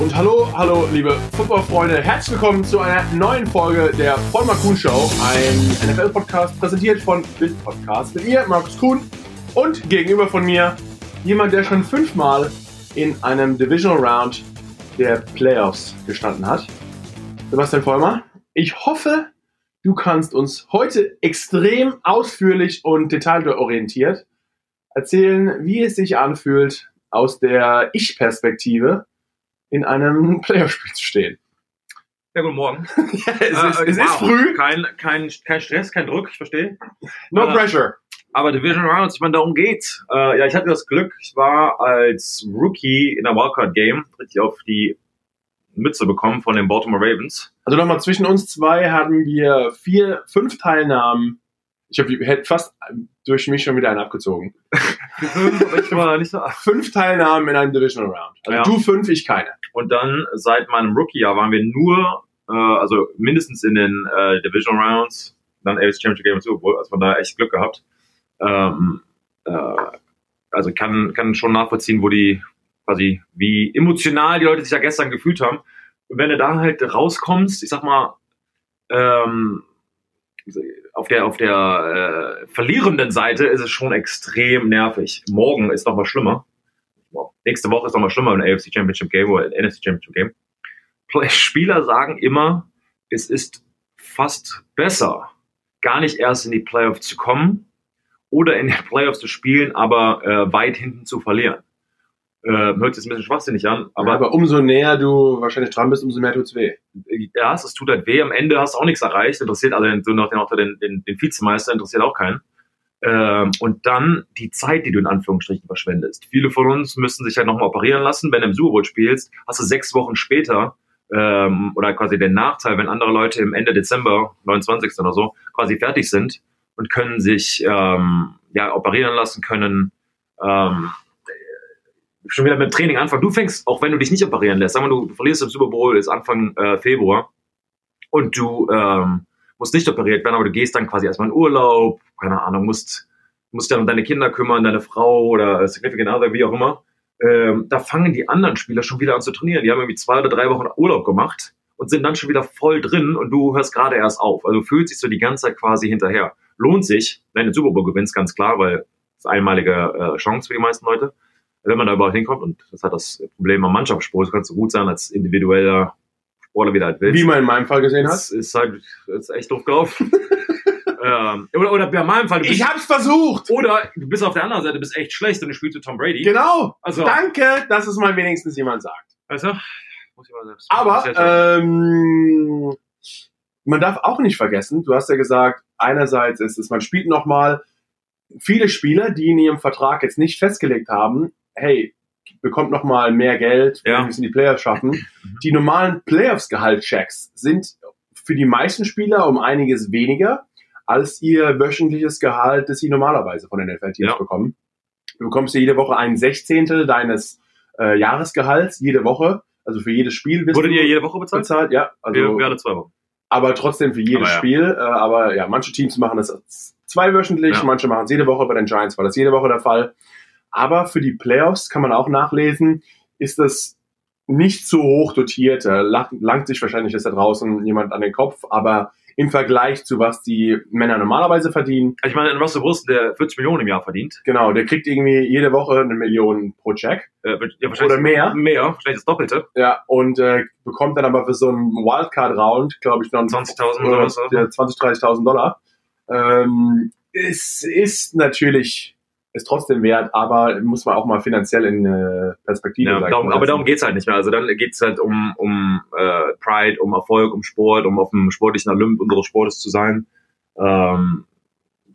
Und hallo, hallo, liebe Footballfreunde. Herzlich willkommen zu einer neuen Folge der Vollmer Kuhn Show, ein NFL-Podcast präsentiert von Bild Podcast mit mir, Markus Kuhn, und gegenüber von mir jemand, der schon fünfmal in einem Divisional Round der Playoffs gestanden hat. Sebastian Vollmer, ich hoffe, du kannst uns heute extrem ausführlich und detailorientiert erzählen, wie es sich anfühlt, aus der Ich-Perspektive in einem Playerspiel zu stehen. Ja, guten Morgen. ja, es, ist, es wow. ist früh. Kein, kein, kein Stress, kein Druck, ich verstehe. No Äh, pressure. Aber Division Rounds, ich meine, darum geht's. Äh, ja, ich hatte das Glück, ich war als Rookie in der Wildcard Game richtig auf die Mütze bekommen von den Baltimore Ravens. Also nochmal zwischen uns zwei hatten wir vier, fünf Teilnahmen. Ich hab, hätte fast durch mich schon wieder einen abgezogen. Ich war nicht so. Fünf Teilnahmen in einem Divisional Round. Also Ja. du fünf, ich keine. Und dann seit meinem Rookie-Jahr waren wir nur, äh, also mindestens in den äh, Division Rounds, dann AFC Championship Game und Super Bowl, also von daher echt Glück gehabt. Ähm, äh, also kann, kann schon nachvollziehen, wo die quasi, wie emotional die Leute sich ja gestern gefühlt haben. Und wenn du da halt rauskommst, ich sag mal, ähm, auf der, auf der äh, verlierenden Seite ist es schon extrem nervig. Morgen ist noch mal schlimmer. Wow. Nächste Woche ist noch mal schlimmer im AFC Championship Game oder NFC Championship Game. Spieler sagen immer, es ist fast besser, gar nicht erst in die Playoffs zu kommen oder in den Playoffs zu spielen, aber äh, weit hinten zu verlieren. Äh, hört sich ein bisschen schwachsinnig an, Aber, aber aber umso näher du wahrscheinlich dran bist, umso mehr tut's weh. ja, es tut halt weh. Am Ende hast du auch nichts erreicht. Interessiert also Motto den, den, den Vizemeister interessiert auch keinen. Ähm, und dann die Zeit, die du in Anführungsstrichen verschwendest. Viele von uns müssen sich halt nochmal operieren lassen. Wenn du im Super Bowl spielst, hast du sechs Wochen später ähm, oder quasi den Nachteil, wenn andere Leute im Ende Dezember, 29. oder so, quasi fertig sind und können sich ähm, ja operieren lassen können. Ähm, schon wieder mit Training anfangen. Du fängst, auch wenn du dich nicht operieren lässt, sagen wir, du, verlierst im Super Bowl, ist Anfang äh, Februar und du ähm, musst nicht operiert werden, aber du gehst dann quasi erstmal in Urlaub, keine Ahnung, musst, musst dann um deine Kinder kümmern, deine Frau oder Significant Other, wie auch immer. Ähm, da fangen die anderen Spieler schon wieder an zu trainieren. Die haben irgendwie zwei oder drei Wochen Urlaub gemacht und sind dann schon wieder voll drin und du hörst gerade erst auf. Also du fühlst dich so die ganze Zeit quasi hinterher. Lohnt sich, wenn du den Super Bowl gewinnst, ganz klar, weil eine einmalige äh, Chance für die meisten Leute wenn man da überhaupt hinkommt. Und das hat das Problem am Mannschaftssport. Es kann so gut sein als individueller Sportler, wie du halt willst. Wie man in meinem Fall gesehen hat. das ist halt ist echt doof gelaufen. ähm, oder, oder bei meinem Fall, du bist, Ich hab's versucht! oder du bist auf der anderen Seite, bist echt schlecht und du spielst mit Tom Brady. Genau! Also, Danke, dass es mal wenigstens jemand sagt. weißt du? Muss ich mal selbst- Aber ähm, man darf auch nicht vergessen, du hast ja gesagt, einerseits ist es, man spielt nochmal viele Spieler, die in ihrem Vertrag jetzt nicht festgelegt haben, hey, bekommt nochmal mehr Geld, Ja. wir in die Playoffs schaffen. Die normalen Playoffs-Gehaltschecks sind für die meisten Spieler um einiges weniger als ihr wöchentliches Gehalt, das sie normalerweise von den NFL-Teams Ja. bekommen. Du bekommst ja jede Woche ein Sechzehntel deines äh, Jahresgehalts, jede Woche. Also für jedes Spiel bist Wurde du dir jede Woche bezahlt? bezahlt, ja. Also, wir, wir alle zwei Wochen. aber trotzdem für jedes Aber ja. Spiel. Äh, aber ja, manche Teams machen das zweiwöchentlich, Ja. manche machen es jede Woche. Bei den Giants war das jede Woche der Fall. Aber für die Playoffs kann man auch nachlesen, ist das nicht so hoch dotiert. Langt sich wahrscheinlich jetzt da draußen jemand an den Kopf, aber im Vergleich zu was die Männer normalerweise verdienen, Ich meine, ein Russell Wilson, der 40 Millionen im Jahr verdient, genau, der kriegt irgendwie jede Woche eine Million pro Check. äh, ja, Oder mehr. Mehr, wahrscheinlich das Doppelte. Ja, und äh, bekommt dann aber für so einen Wildcard-Round, glaube ich, noch 20.000 oder ja, 20.000, 30.000 Dollar. Ähm, es ist natürlich, ist trotzdem wert, aber muss man auch mal finanziell in äh, Perspektive Ja, darum, aber darum geht's halt nicht mehr. Also dann geht's halt um, um äh, Pride, um Erfolg, um Sport, um auf dem sportlichen Olymp unseres Sportes zu sein. Ähm,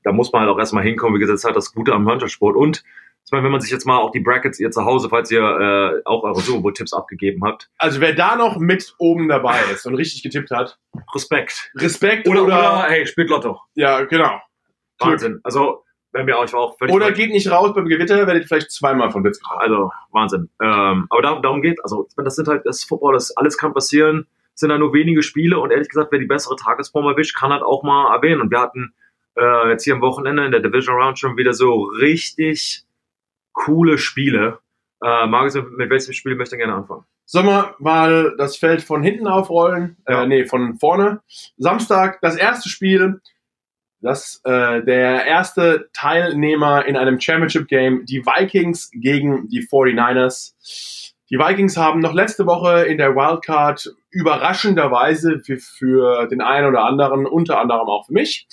da muss man halt auch erstmal hinkommen. Wie gesagt, das ist halt das Gute am Mannschaftssport. Und ich meine, wenn man sich jetzt mal auch die Brackets ihr zu Hause, falls ihr äh, auch eure Super Bowl Tipps abgegeben habt, Also wer da noch mit oben dabei ist und richtig getippt hat, Respekt. Respekt Oder, oder, oder, hey, spielt Lotto. ja, genau. Glück. Wahnsinn. Also, wenn wir auch, ich war auch völlig Oder geht nicht raus beim Gewitter, werdet ihr vielleicht zweimal von Witz gehauen. Also Wahnsinn. Ähm, aber darum, darum geht, also ich das sind halt das ist Football, das alles kann passieren. Es sind da nur wenige Spiele und ehrlich gesagt, wer die bessere Tagesform erwischt, kann halt auch mal erwähnen. Und wir hatten äh, jetzt hier am Wochenende in der Division Round schon wieder so richtig coole Spiele. Äh, Markus, mit, mit welchem Spiel möchte ihr gerne anfangen? Sollen wir mal das Feld von hinten aufrollen? Ja. Äh, nee, von vorne. Samstag, das erste Spiel. Das, äh, der erste Teilnehmer in einem Championship-Game, die Vikings gegen die 49ers. Die Vikings haben noch letzte Woche in der Wildcard überraschenderweise für, für den einen oder anderen, unter anderem auch für mich,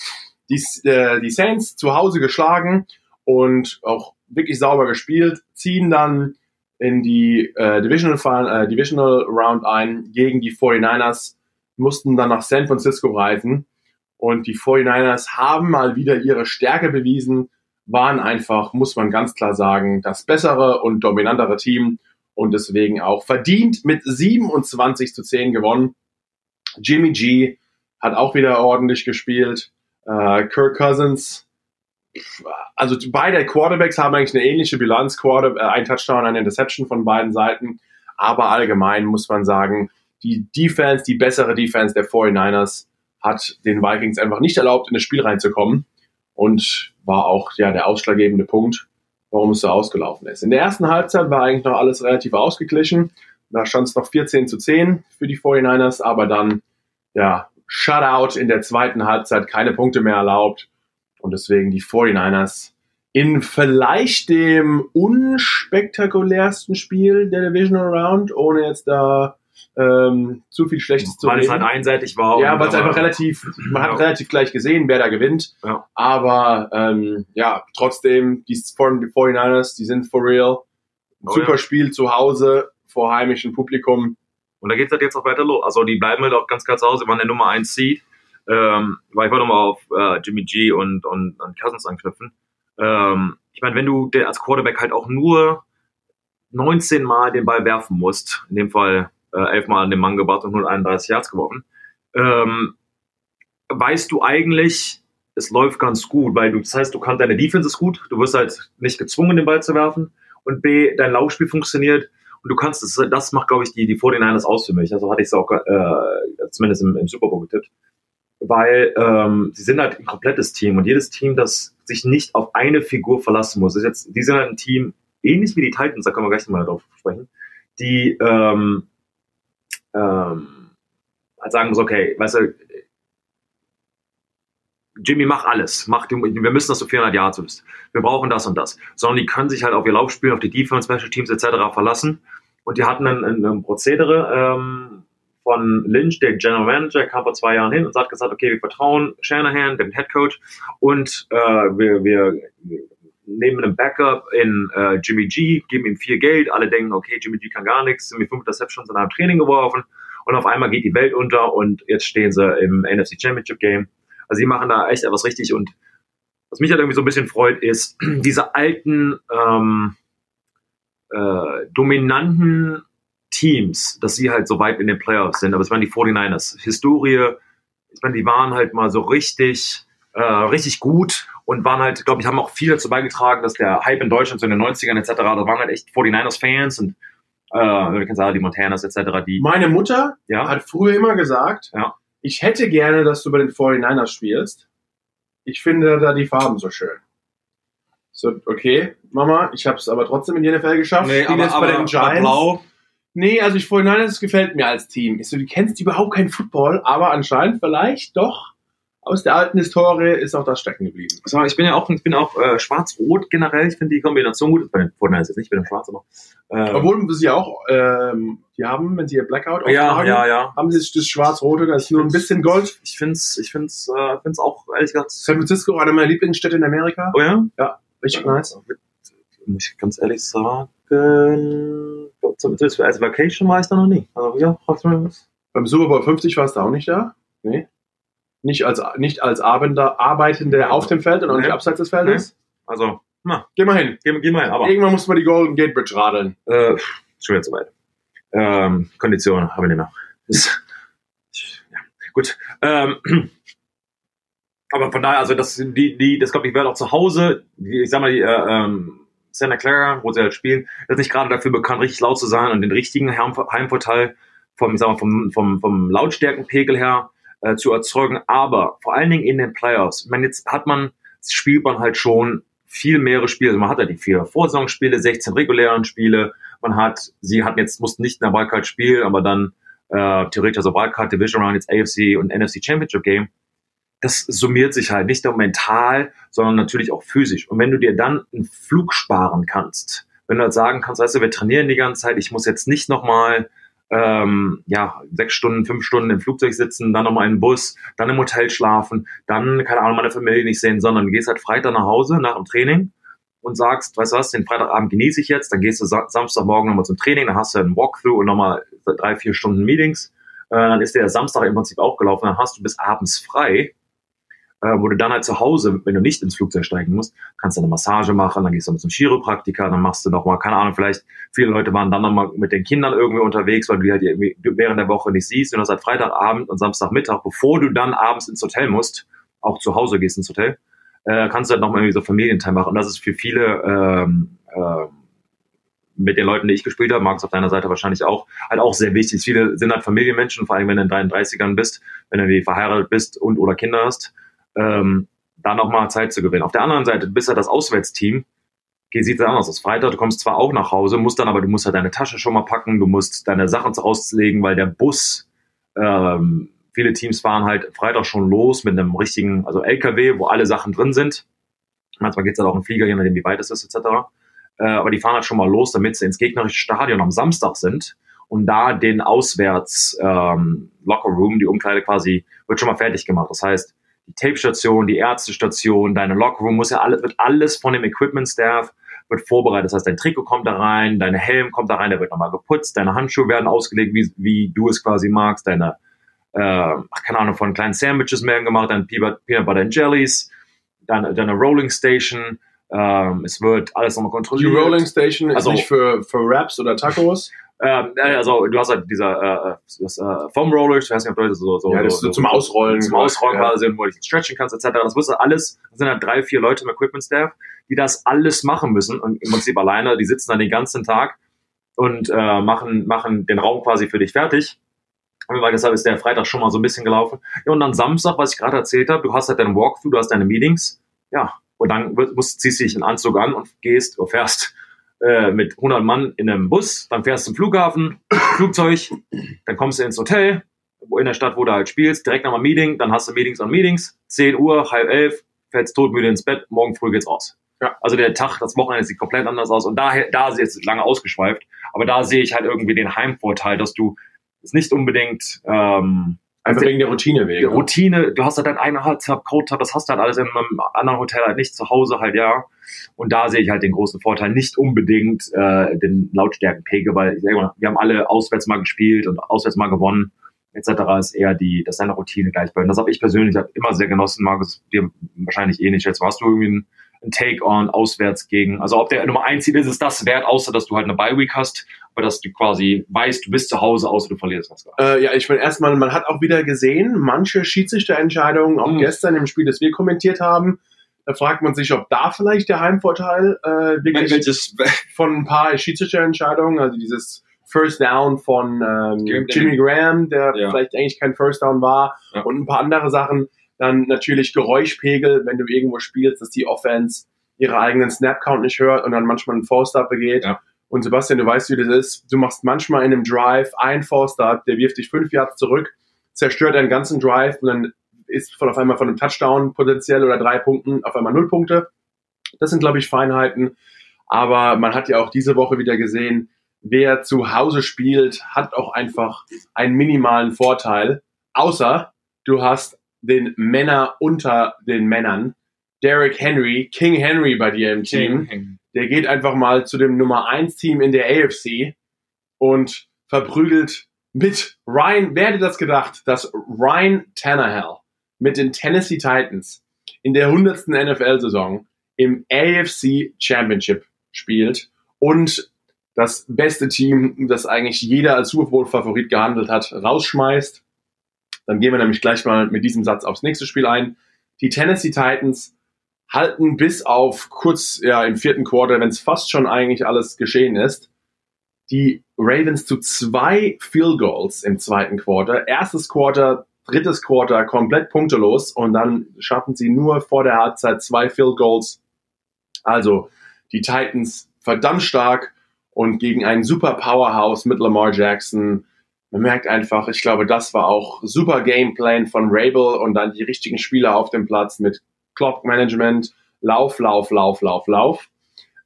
die, äh, die Saints zu Hause geschlagen und auch wirklich sauber gespielt, ziehen dann in die äh, Divisional, Fin- äh, Divisional Round ein gegen die 49ers, mussten dann nach San Francisco reisen und die 49ers haben mal wieder ihre Stärke bewiesen, waren einfach, muss man ganz klar sagen, das bessere und dominantere Team und deswegen auch verdient mit 27 zu 10 gewonnen. Jimmy G hat auch wieder ordentlich gespielt. Äh, Kirk Cousins, also beide Quarterbacks haben eigentlich eine ähnliche Bilanz, Quarter, äh, ein Touchdown, eine Interception von beiden Seiten, aber allgemein muss man sagen, die Defense, die bessere Defense der 49ers hat den Vikings einfach nicht erlaubt, in das Spiel reinzukommen und war auch ja der ausschlaggebende Punkt, warum es so ausgelaufen ist. In der ersten Halbzeit war eigentlich noch alles relativ ausgeglichen. Da stand es noch 14 zu 10 für die 49ers, aber dann, ja, Shutout in der zweiten Halbzeit, keine Punkte mehr erlaubt. Und deswegen die 49ers in vielleicht dem unspektakulärsten Spiel der Divisional Round, ohne jetzt da ähm, zu viel Schlechtes zu Weil es reden. halt einseitig war. Ja, weil es einfach relativ, man hat Ja. relativ gleich gesehen, wer da gewinnt. Ja. Aber ähm, ja, trotzdem, die 49ers, die sind for real. Ein Oh super ja. Spiel zu Hause vor heimischem Publikum. Und da geht's halt jetzt auch weiter los. Also die bleiben halt auch ganz klar zu Hause, waren der Nummer 1 Seed. Ähm, weil ich wollte nochmal auf äh, Jimmy G und, und, und Cousins anknüpfen. Ähm, ich meine, wenn du als Quarterback halt auch nur 19 Mal den Ball werfen musst, in dem Fall äh, 11 Mal an den Mann gebracht und 131 Yards geworfen, ähm, weißt du eigentlich, es läuft ganz gut, weil du, das heißt, du kannst, deine Defense ist gut, du wirst halt nicht gezwungen, den Ball zu werfen und B, dein Laufspiel funktioniert und du kannst, das, das macht, glaube ich, die, die 49ers aus für mich. Also hatte ich es auch äh, zumindest im, im Super Bowl getippt. Weil ähm, sie sind halt ein komplettes Team und jedes Team, das sich nicht auf eine Figur verlassen muss, ist jetzt, die sind halt ein Team, ähnlich wie die Titans, da können wir gleich nochmal drauf sprechen, die ähm, ähm, halt sagen muss, okay, weißt du, Jimmy, mach alles. Mach, die- wir müssen, dass du 400 Yards bist. Wir brauchen das und das. Sondern die können sich halt auf ihr Laufspiel, auf die Defense, Special Teams etc. verlassen. Und die hatten ein, ein, ein Prozedere ähm, von Lynch, der General Manager, kam vor zwei Jahren hin und hat gesagt, okay, wir vertrauen Shanahan, dem Head Coach, und äh, wir, wir nehmen einen Backup in äh, Jimmy G, geben ihm viel Geld. Alle denken, okay, Jimmy G kann gar nichts, sind mit fünf Interceptions in einem Training geworfen. Und auf einmal geht die Welt unter und jetzt stehen sie im NFC Championship Game. Also sie machen da echt etwas richtig und was mich halt irgendwie so ein bisschen freut, ist diese alten ähm, äh, dominanten Teams, dass sie halt so weit in den Playoffs sind. Aber es waren die 49ers. Historie, ich meine, die waren halt mal so richtig, äh, richtig gut und waren halt, glaube ich, haben auch viel dazu beigetragen, dass der Hype in Deutschland so in den 90ern etc., da waren halt echt 49ers-Fans und äh, wir kennen sagen, die Montanas etc., die, Meine Mutter ja, hat früher immer gesagt, Ja. ich hätte gerne, dass du bei den 49ers spielst. Ich finde da die Farben so schön. So, okay, Mama, ich habe es aber trotzdem in die NFL geschafft. Spiel jetzt bei den Giants. Nee, also ich 49ers das gefällt mir als Team. Ich so, du kennst überhaupt keinen Football, aber anscheinend vielleicht doch. Aus der alten Historie ist auch das stecken geblieben. So, ich bin ja auch, ich bin auch äh, schwarz-rot generell. Ich finde die Kombination gut. Bei den Fortnite jetzt nicht, ich bin schwarz, aber. Äh, Obwohl sie auch, ähm, die haben, wenn sie ihr Blackout ja, auftragen, ja, ja. haben sie das Schwarz-Rote, da ist nur ein bisschen Gold. Ich find's, ich find's, äh, find's auch ehrlich gesagt. San Francisco, eine meiner Lieblingsstädte in Amerika. Oh ja? Richtig nice. Muss ich ganz ehrlich sagen. Zumindest als Vacation war ich da noch nie. Also, ja, fragst du mir was? Beim Super Bowl 50 warst du auch nicht da? Nee. Nicht als, nicht als Arbeitender, Arbeitende auf dem Feld und auch nicht Nee. abseits des Feldes? Also, na, Geh mal hin. geh, geh mal hin. Aber, Irgendwann muss man die Golden Gate Bridge radeln. äh, schon wieder zu weit. Ähm, Kondition habe ich nicht mehr. Ist, ja, gut. Ähm, aber von daher, also das, die, die, das glaube ich, wird auch zu Hause, die, ich sag mal, die, äh, ähm, Santa Clara, wo sie halt spielen, ist nicht gerade dafür bekannt, richtig laut zu sein und den richtigen Heim, Heimvorteil vom, ich sag mal, vom, vom, vom Lautstärkenpegel her äh, zu erzeugen. Aber vor allen Dingen in den Playoffs, ich meine, jetzt hat man, spielt man halt schon viel mehrere Spiele. Also man hat ja die vier Vorsaisonspiele, 16 regulären Spiele, Man hat, sie hatten jetzt, mussten nicht in der Wildcard spielen, aber dann äh, theoretisch also Wildcard Division Round, jetzt AFC und NFC Championship Game. Das summiert sich halt nicht nur mental, sondern natürlich auch physisch. Und wenn du dir dann einen Flug sparen kannst, wenn du halt sagen kannst, weißt du, wir trainieren die ganze Zeit, ich muss jetzt nicht nochmal ähm, ja, sechs Stunden, fünf Stunden im Flugzeug sitzen, dann nochmal in den Bus, dann im Hotel schlafen, dann, keine Ahnung, meine Familie nicht sehen, sondern du gehst halt Freitag nach Hause nach dem Training und sagst, weißt du was, den Freitagabend genieße ich jetzt, dann gehst du Samstagmorgen nochmal zum Training, dann hast du einen Walkthrough und nochmal drei, vier Stunden Meetings, äh, dann ist der Samstag im Prinzip auch gelaufen, dann hast du bis abends frei äh, wo du dann halt zu Hause, wenn du nicht ins Flugzeug steigen musst, kannst du eine Massage machen, dann gehst du mit zum Chiropraktiker, dann machst du noch mal, keine Ahnung, vielleicht viele Leute waren dann noch mal mit den Kindern irgendwie unterwegs, weil du die halt irgendwie während der Woche nicht siehst. Und das halt Freitagabend und Samstagmittag, bevor du dann abends ins Hotel musst, auch zu Hause gehst ins Hotel, äh, kannst du halt noch mal irgendwie so Familienteil machen. Und das ist für viele ähm, äh, mit den Leuten, die ich gespielt habe, Markus auf deiner Seite wahrscheinlich auch, halt auch sehr wichtig. Viele sind halt Familienmenschen, vor allem wenn du in deinen 30ern bist, wenn du wie verheiratet bist und oder Kinder hast ähm, da nochmal Zeit zu gewinnen. Auf der anderen Seite, du bist ja das Auswärtsteam, sieht es anders aus. Freitag, du kommst zwar auch nach Hause, musst dann aber, du musst ja deine Tasche schon mal packen, du musst deine Sachen auslegen, weil der Bus, ähm, viele Teams fahren halt Freitag schon los mit einem richtigen, also LKW, wo alle Sachen drin sind. Manchmal geht es halt auch in Flieger, je nachdem wie weit es ist, etc. Äh, aber die fahren halt schon mal los, damit sie ins gegnerische Stadion am Samstag sind und da den Auswärts ähm, Locker Room, die Umkleide quasi, wird schon mal fertig gemacht. Das heißt, die Tape-Station, die Ärztestation, deine Lockroom, muss ja alles, wird alles von dem Equipment-Staff wird vorbereitet. Das heißt, dein Trikot kommt da rein, dein Helm kommt da rein, der wird nochmal geputzt, deine Handschuhe werden ausgelegt, wie, wie du es quasi magst, deine, äh, keine Ahnung, von kleinen Sandwiches werden gemacht, deine Peanut Butter and Jellies, deine, deine Rolling Station, ähm, es wird alles nochmal kontrolliert. Die Rolling Station ist also, nicht für, für Wraps oder Tacos? Ähm, also du hast halt dieser äh, das, äh, Foam Rollers, ich weiß nicht, ob Leute so, so, ja, das so, zum Ausrollen, zum Ausrollen ja. quasi, wo du stretchen kannst, etc. Das wirst du alles, das sind halt drei, vier Leute im Equipment Staff, die das alles machen müssen und im Prinzip alleine, die sitzen dann den ganzen Tag und äh, machen, machen den Raum quasi für dich fertig. Und deshalb ist der Freitag schon mal so ein bisschen gelaufen. Ja, und dann Samstag, was ich gerade erzählt habe, du hast halt deinen Walkthrough, du hast deine Meetings, ja, und dann musst, ziehst du dich einen Anzug an und gehst, oder fährst äh, mit 100 Mann in einem Bus, dann fährst du zum Flughafen, Flugzeug, dann kommst du ins Hotel, wo in der Stadt, wo du halt spielst, direkt nochmal Meeting, dann hast du Meetings an Meetings, 10 Uhr, halb elf, fällst totmüde ins Bett, morgen früh geht's raus. Ja. Also der Tag, das Wochenende sieht komplett anders aus und daher, da ist jetzt lange ausgeschweift, aber da sehe ich halt irgendwie den Heimvorteil, dass du es nicht unbedingt ähm, Einfach also wegen der Routine wegen. Routine, du hast halt dein eigener Hub, Code das hast du halt alles in einem anderen Hotel halt nicht, zu Hause halt, ja. Und da sehe ich halt den großen Vorteil, nicht unbedingt äh, den Lautstärkenpegel, weil mal, wir haben alle auswärts mal gespielt und auswärts mal gewonnen, etc. ist eher die, das ist eine Routine gleich bei. Und das habe ich persönlich halt immer sehr genossen, Markus, dir wahrscheinlich eh nicht. Jetzt hast du irgendwie ein ein Take-on auswärts gegen, also ob der Nummer 1 Ziel ist, ist das wert, außer dass du halt eine Bye-Week hast, aber dass du quasi weißt, du bist zu Hause, außer du verlierst was. Äh, ja, ich meine erstmal, man hat auch wieder gesehen, manche Schiedsrichterentscheidungen, auch mhm. gestern im Spiel, das wir kommentiert haben, da fragt man sich, ob da vielleicht der Heimvorteil äh, wirklich Welches? von ein paar Schiedsrichterentscheidungen, also dieses First Down von ähm, Jimmy Graham, der ja. vielleicht eigentlich kein First Down war, ja. und ein paar andere Sachen dann natürlich Geräuschpegel, wenn du irgendwo spielst, dass die Offense ihre eigenen Snap-Count nicht hört und dann manchmal einen Force-Up begeht. Ja. Und Sebastian, du weißt, wie das ist. Du machst manchmal in einem Drive einen Force-Up, der wirft dich fünf Yards zurück, zerstört deinen ganzen Drive und dann ist von auf einmal von einem Touchdown potenziell oder drei Punkten auf einmal null Punkte. Das sind, glaube ich, Feinheiten. Aber man hat ja auch diese Woche wieder gesehen, wer zu Hause spielt, hat auch einfach einen minimalen Vorteil. Außer du hast den Männer unter den Männern. Derrick Henry, King Henry bei dir im Team. King. Der geht einfach mal zu dem Nummer 1 Team in der AFC und verprügelt mit Ryan, wer hätte das gedacht, dass Ryan Tannehill mit den Tennessee Titans in der 100. NFL-Saison im AFC Championship spielt und das beste Team, das eigentlich jeder als Super Bowl-Favorit gehandelt hat, rausschmeißt. Dann gehen wir nämlich gleich mal mit diesem Satz aufs nächste Spiel ein. Die Tennessee Titans halten bis auf kurz ja, im vierten Quarter, wenn es fast schon eigentlich alles geschehen ist, die Ravens zu zwei Field Goals im zweiten Quarter. Erstes Quarter, drittes Quarter komplett punktelos und dann schaffen sie nur vor der Halbzeit zwei Field Goals. Also die Titans verdammt stark und gegen ein super Powerhouse mit Lamar Jackson. Man merkt einfach, ich glaube, das war auch super Gameplan von Rabel und dann die richtigen Spieler auf dem Platz mit Clock Management, Lauf, Lauf, Lauf, Lauf, Lauf.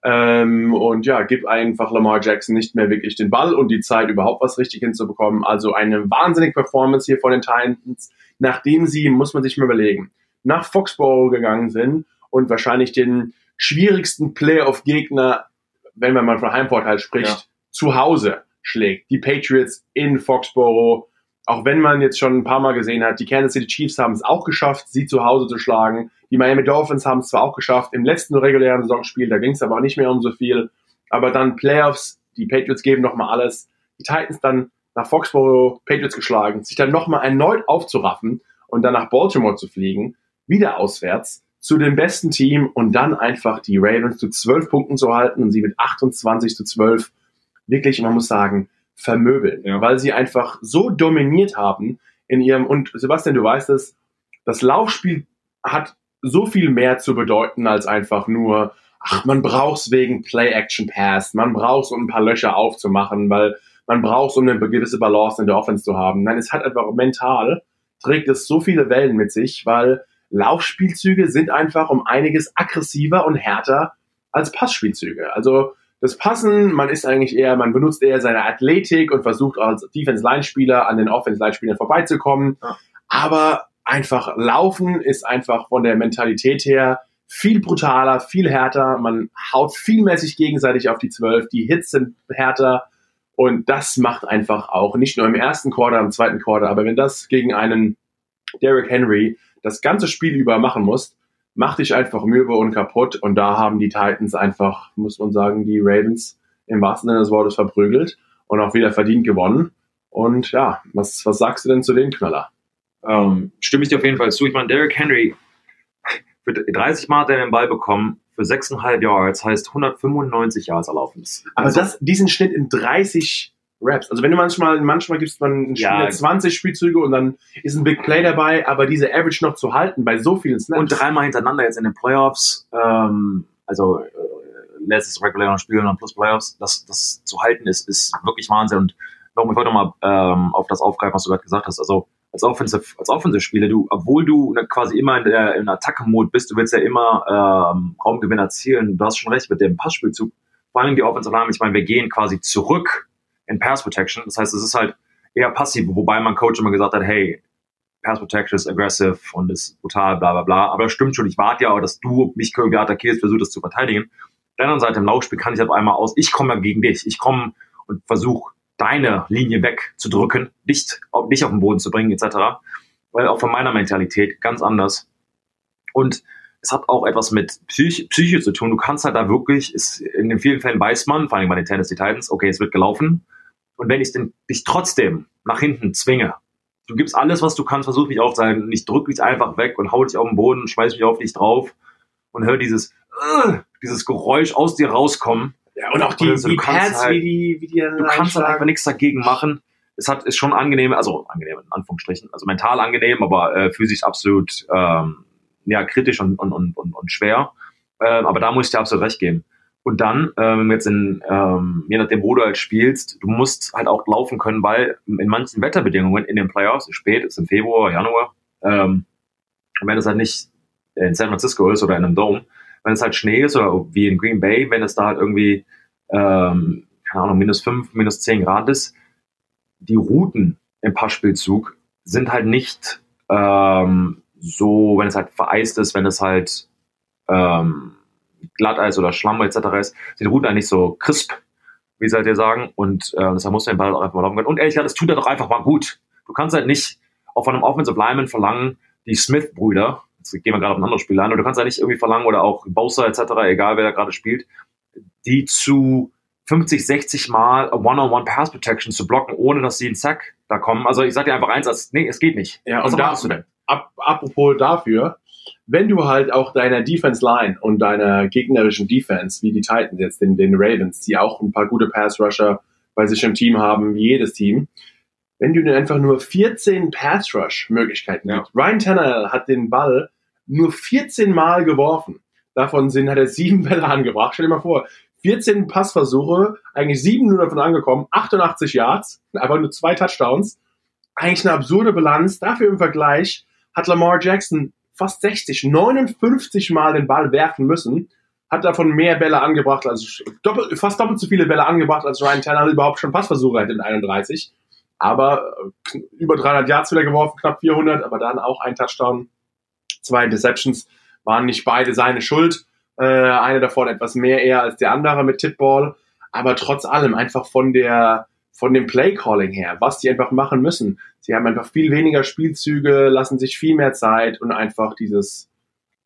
Ähm, und ja, gib einfach Lamar Jackson nicht mehr wirklich den Ball und die Zeit, überhaupt was richtig hinzubekommen. Also eine wahnsinnige Performance hier von den Titans, nachdem sie, muss man sich mal überlegen, nach Foxborough gegangen sind und wahrscheinlich den schwierigsten Playoff-Gegner, wenn man mal von Heimvorteil spricht, ja. zu Hause schlägt. Die Patriots in Foxborough. Auch wenn man jetzt schon ein paar Mal gesehen hat, die Kansas City Chiefs haben es auch geschafft, sie zu Hause zu schlagen. Die Miami Dolphins haben es zwar auch geschafft im letzten regulären Saisonspiel, da ging es aber auch nicht mehr um so viel. Aber dann Playoffs, die Patriots geben nochmal alles. Die Titans dann nach Foxborough Patriots geschlagen, sich dann nochmal erneut aufzuraffen und dann nach Baltimore zu fliegen, wieder auswärts zu dem besten Team und dann einfach die Ravens zu zwölf Punkten zu halten und sie mit 28 zu 12 wirklich, man muss sagen, vermöbeln, ja. weil sie einfach so dominiert haben in ihrem, und Sebastian, du weißt es, das Laufspiel hat so viel mehr zu bedeuten als einfach nur, ach, man braucht es wegen Play-Action-Pass, man braucht es, um ein paar Löcher aufzumachen, weil man braucht es, um eine gewisse Balance in der Offense zu haben. Nein, es hat einfach mental, trägt es so viele Wellen mit sich, weil Laufspielzüge sind einfach um einiges aggressiver und härter als Passspielzüge. Also das Passen, man ist eigentlich eher, man benutzt eher seine Athletik und versucht als Defense-Line-Spieler an den Offense-Line-Spielern vorbeizukommen. Ja. Aber einfach laufen ist einfach von der Mentalität her viel brutaler, viel härter. Man haut vielmäßig gegenseitig auf die Zwölf. Die Hits sind härter. Und das macht einfach auch nicht nur im ersten Quarter, im zweiten Quarter, aber wenn das gegen einen Derrick Henry das ganze Spiel über machen musst, macht dich einfach mürbe und kaputt. Und da haben die Titans einfach, muss man sagen, die Ravens im wahrsten Sinne des Wortes verprügelt und auch wieder verdient gewonnen. Und ja, was, was sagst du denn zu den Knaller? Ähm, stimme ich dir auf jeden Fall zu. Ich meine, Derrick Henry, für 30 Mal hat er den Ball bekommen, für 6,5 Yards, heißt 195 Yards erlaufen. Aber also, das, diesen Schnitt in 30 Raps. Also wenn du manchmal, manchmal gibst man ja, 20 Spielzüge und dann ist ein Big Play dabei, aber diese Average noch zu halten bei so vielen Snaps. Und dreimal hintereinander jetzt in den Playoffs, ähm, also äh, letztes reguläre Spiel und dann plus Playoffs, das, das zu halten ist, ist wirklich Wahnsinn. Und ich wollte nochmal ähm, auf das aufgreifen, was du gerade gesagt hast. Also als Offensive, als Offensive-Spieler, du, obwohl du ne, quasi immer in der, in Attacke-Mode bist, du willst ja immer ähm, Raumgewinn erzielen. Du hast schon recht mit dem Passspielzug. Vor allem die Offensive Line, ich meine, wir gehen quasi zurück in Pass Protection. Das heißt, es ist halt eher passiv, wobei mein Coach immer gesagt hat, hey, Pass Protection ist aggressive und ist brutal, bla bla bla. Aber das stimmt schon, ich warte ja, dass du mich irgendwie attackierst, versuchst das zu verteidigen. Auf der anderen Seite im Laufspiel kann ich auf einmal aus, ich komme ja gegen dich. Ich komme und versuche deine Linie wegzudrücken, dich, dich auf den Boden zu bringen, etc. Weil auch von meiner Mentalität ganz anders. Und es hat auch etwas mit Psych Psyche zu tun. Du kannst halt da wirklich, ist, in den vielen Fällen weiß man, vor allem bei den Tennessee Titans, okay, es wird gelaufen. Und wenn ich den, dich trotzdem nach hinten zwinge, du gibst alles, was du kannst, versuch mich aufzuhalten und ich drücke dich einfach weg und hau dich auf den Boden, schmeiß mich auf dich drauf und hör dieses, uh, dieses Geräusch aus dir rauskommen, ja, und auch die, also, die Pads, halt, wie die, wie die Du kannst halt einfach nichts dagegen machen. Es hat, ist schon angenehm, also angenehm in Anführungsstrichen, also mental angenehm, aber äh, physisch absolut ähm, ja, kritisch und, und, und, und, und schwer. Ähm, aber da muss ich dir absolut recht geben. Und dann, ähm, jetzt in, ähm, je nachdem, wo du halt spielst, du musst halt auch laufen können, weil in manchen Wetterbedingungen in den Playoffs, spät, ist im Februar, Januar, ähm, wenn es halt nicht in San Francisco ist oder in einem Dome, wenn es halt Schnee ist oder wie in Green Bay, wenn es da halt irgendwie, ähm, keine Ahnung, minus fünf, minus zehn Grad ist, die Routen im Passspielzug sind halt nicht ähm, so, wenn es halt vereist ist, wenn es halt ähm, Glatteis oder Schlamm etc. ist, sind die Routen eigentlich so crisp, wie seid ihr sagen. Und äh, deshalb muss man den Ball auch einfach mal laufen können. Und ehrlich gesagt, es tut er doch einfach mal gut. Du kannst halt nicht auch von einem Offensive Lineman verlangen, die Smith-Brüder, jetzt gehen wir gerade auf ein anderes Spiel an, und du kannst ja nicht irgendwie verlangen, oder auch Bowser etc., egal wer da gerade spielt, die zu 50, 60 Mal One-on-One Pass Protection zu blocken, ohne dass sie einen Sack da kommen. Also ich sag dir einfach eins, als, nee, es geht nicht. Ja, Was machst du denn? Ab, apropos dafür, wenn du halt auch deiner Defense Line und deiner gegnerischen Defense, wie die Titans jetzt, den, den Ravens, die auch ein paar gute Pass Rusher bei sich im Team haben, wie jedes Team, wenn du dir einfach nur 14 Pass Rush Möglichkeiten ja. gibst. Ryan Tannehill hat den Ball nur 14 Mal geworfen. Davon sind, hat er sieben Bälle angebracht. Stell dir mal vor, 14 Passversuche, eigentlich sieben nur davon angekommen, 88 Yards, aber nur zwei Touchdowns. Eigentlich eine absurde Bilanz. Dafür im Vergleich hat Lamar Jackson fast 60, 59 Mal den Ball werfen müssen, hat davon mehr Bälle angebracht, also doppelt, fast doppelt so viele Bälle angebracht, als Ryan Tannehill überhaupt schon Passversuche hätte in 31. Aber äh, über 300 Yards wieder geworfen, knapp 400, aber dann auch ein Touchdown, zwei Interceptions, waren nicht beide seine Schuld. Äh, eine davon etwas mehr eher als der andere mit Tipball, aber trotz allem einfach von der von dem Play-Calling her, was die einfach machen müssen. Sie haben einfach viel weniger Spielzüge, lassen sich viel mehr Zeit und einfach dieses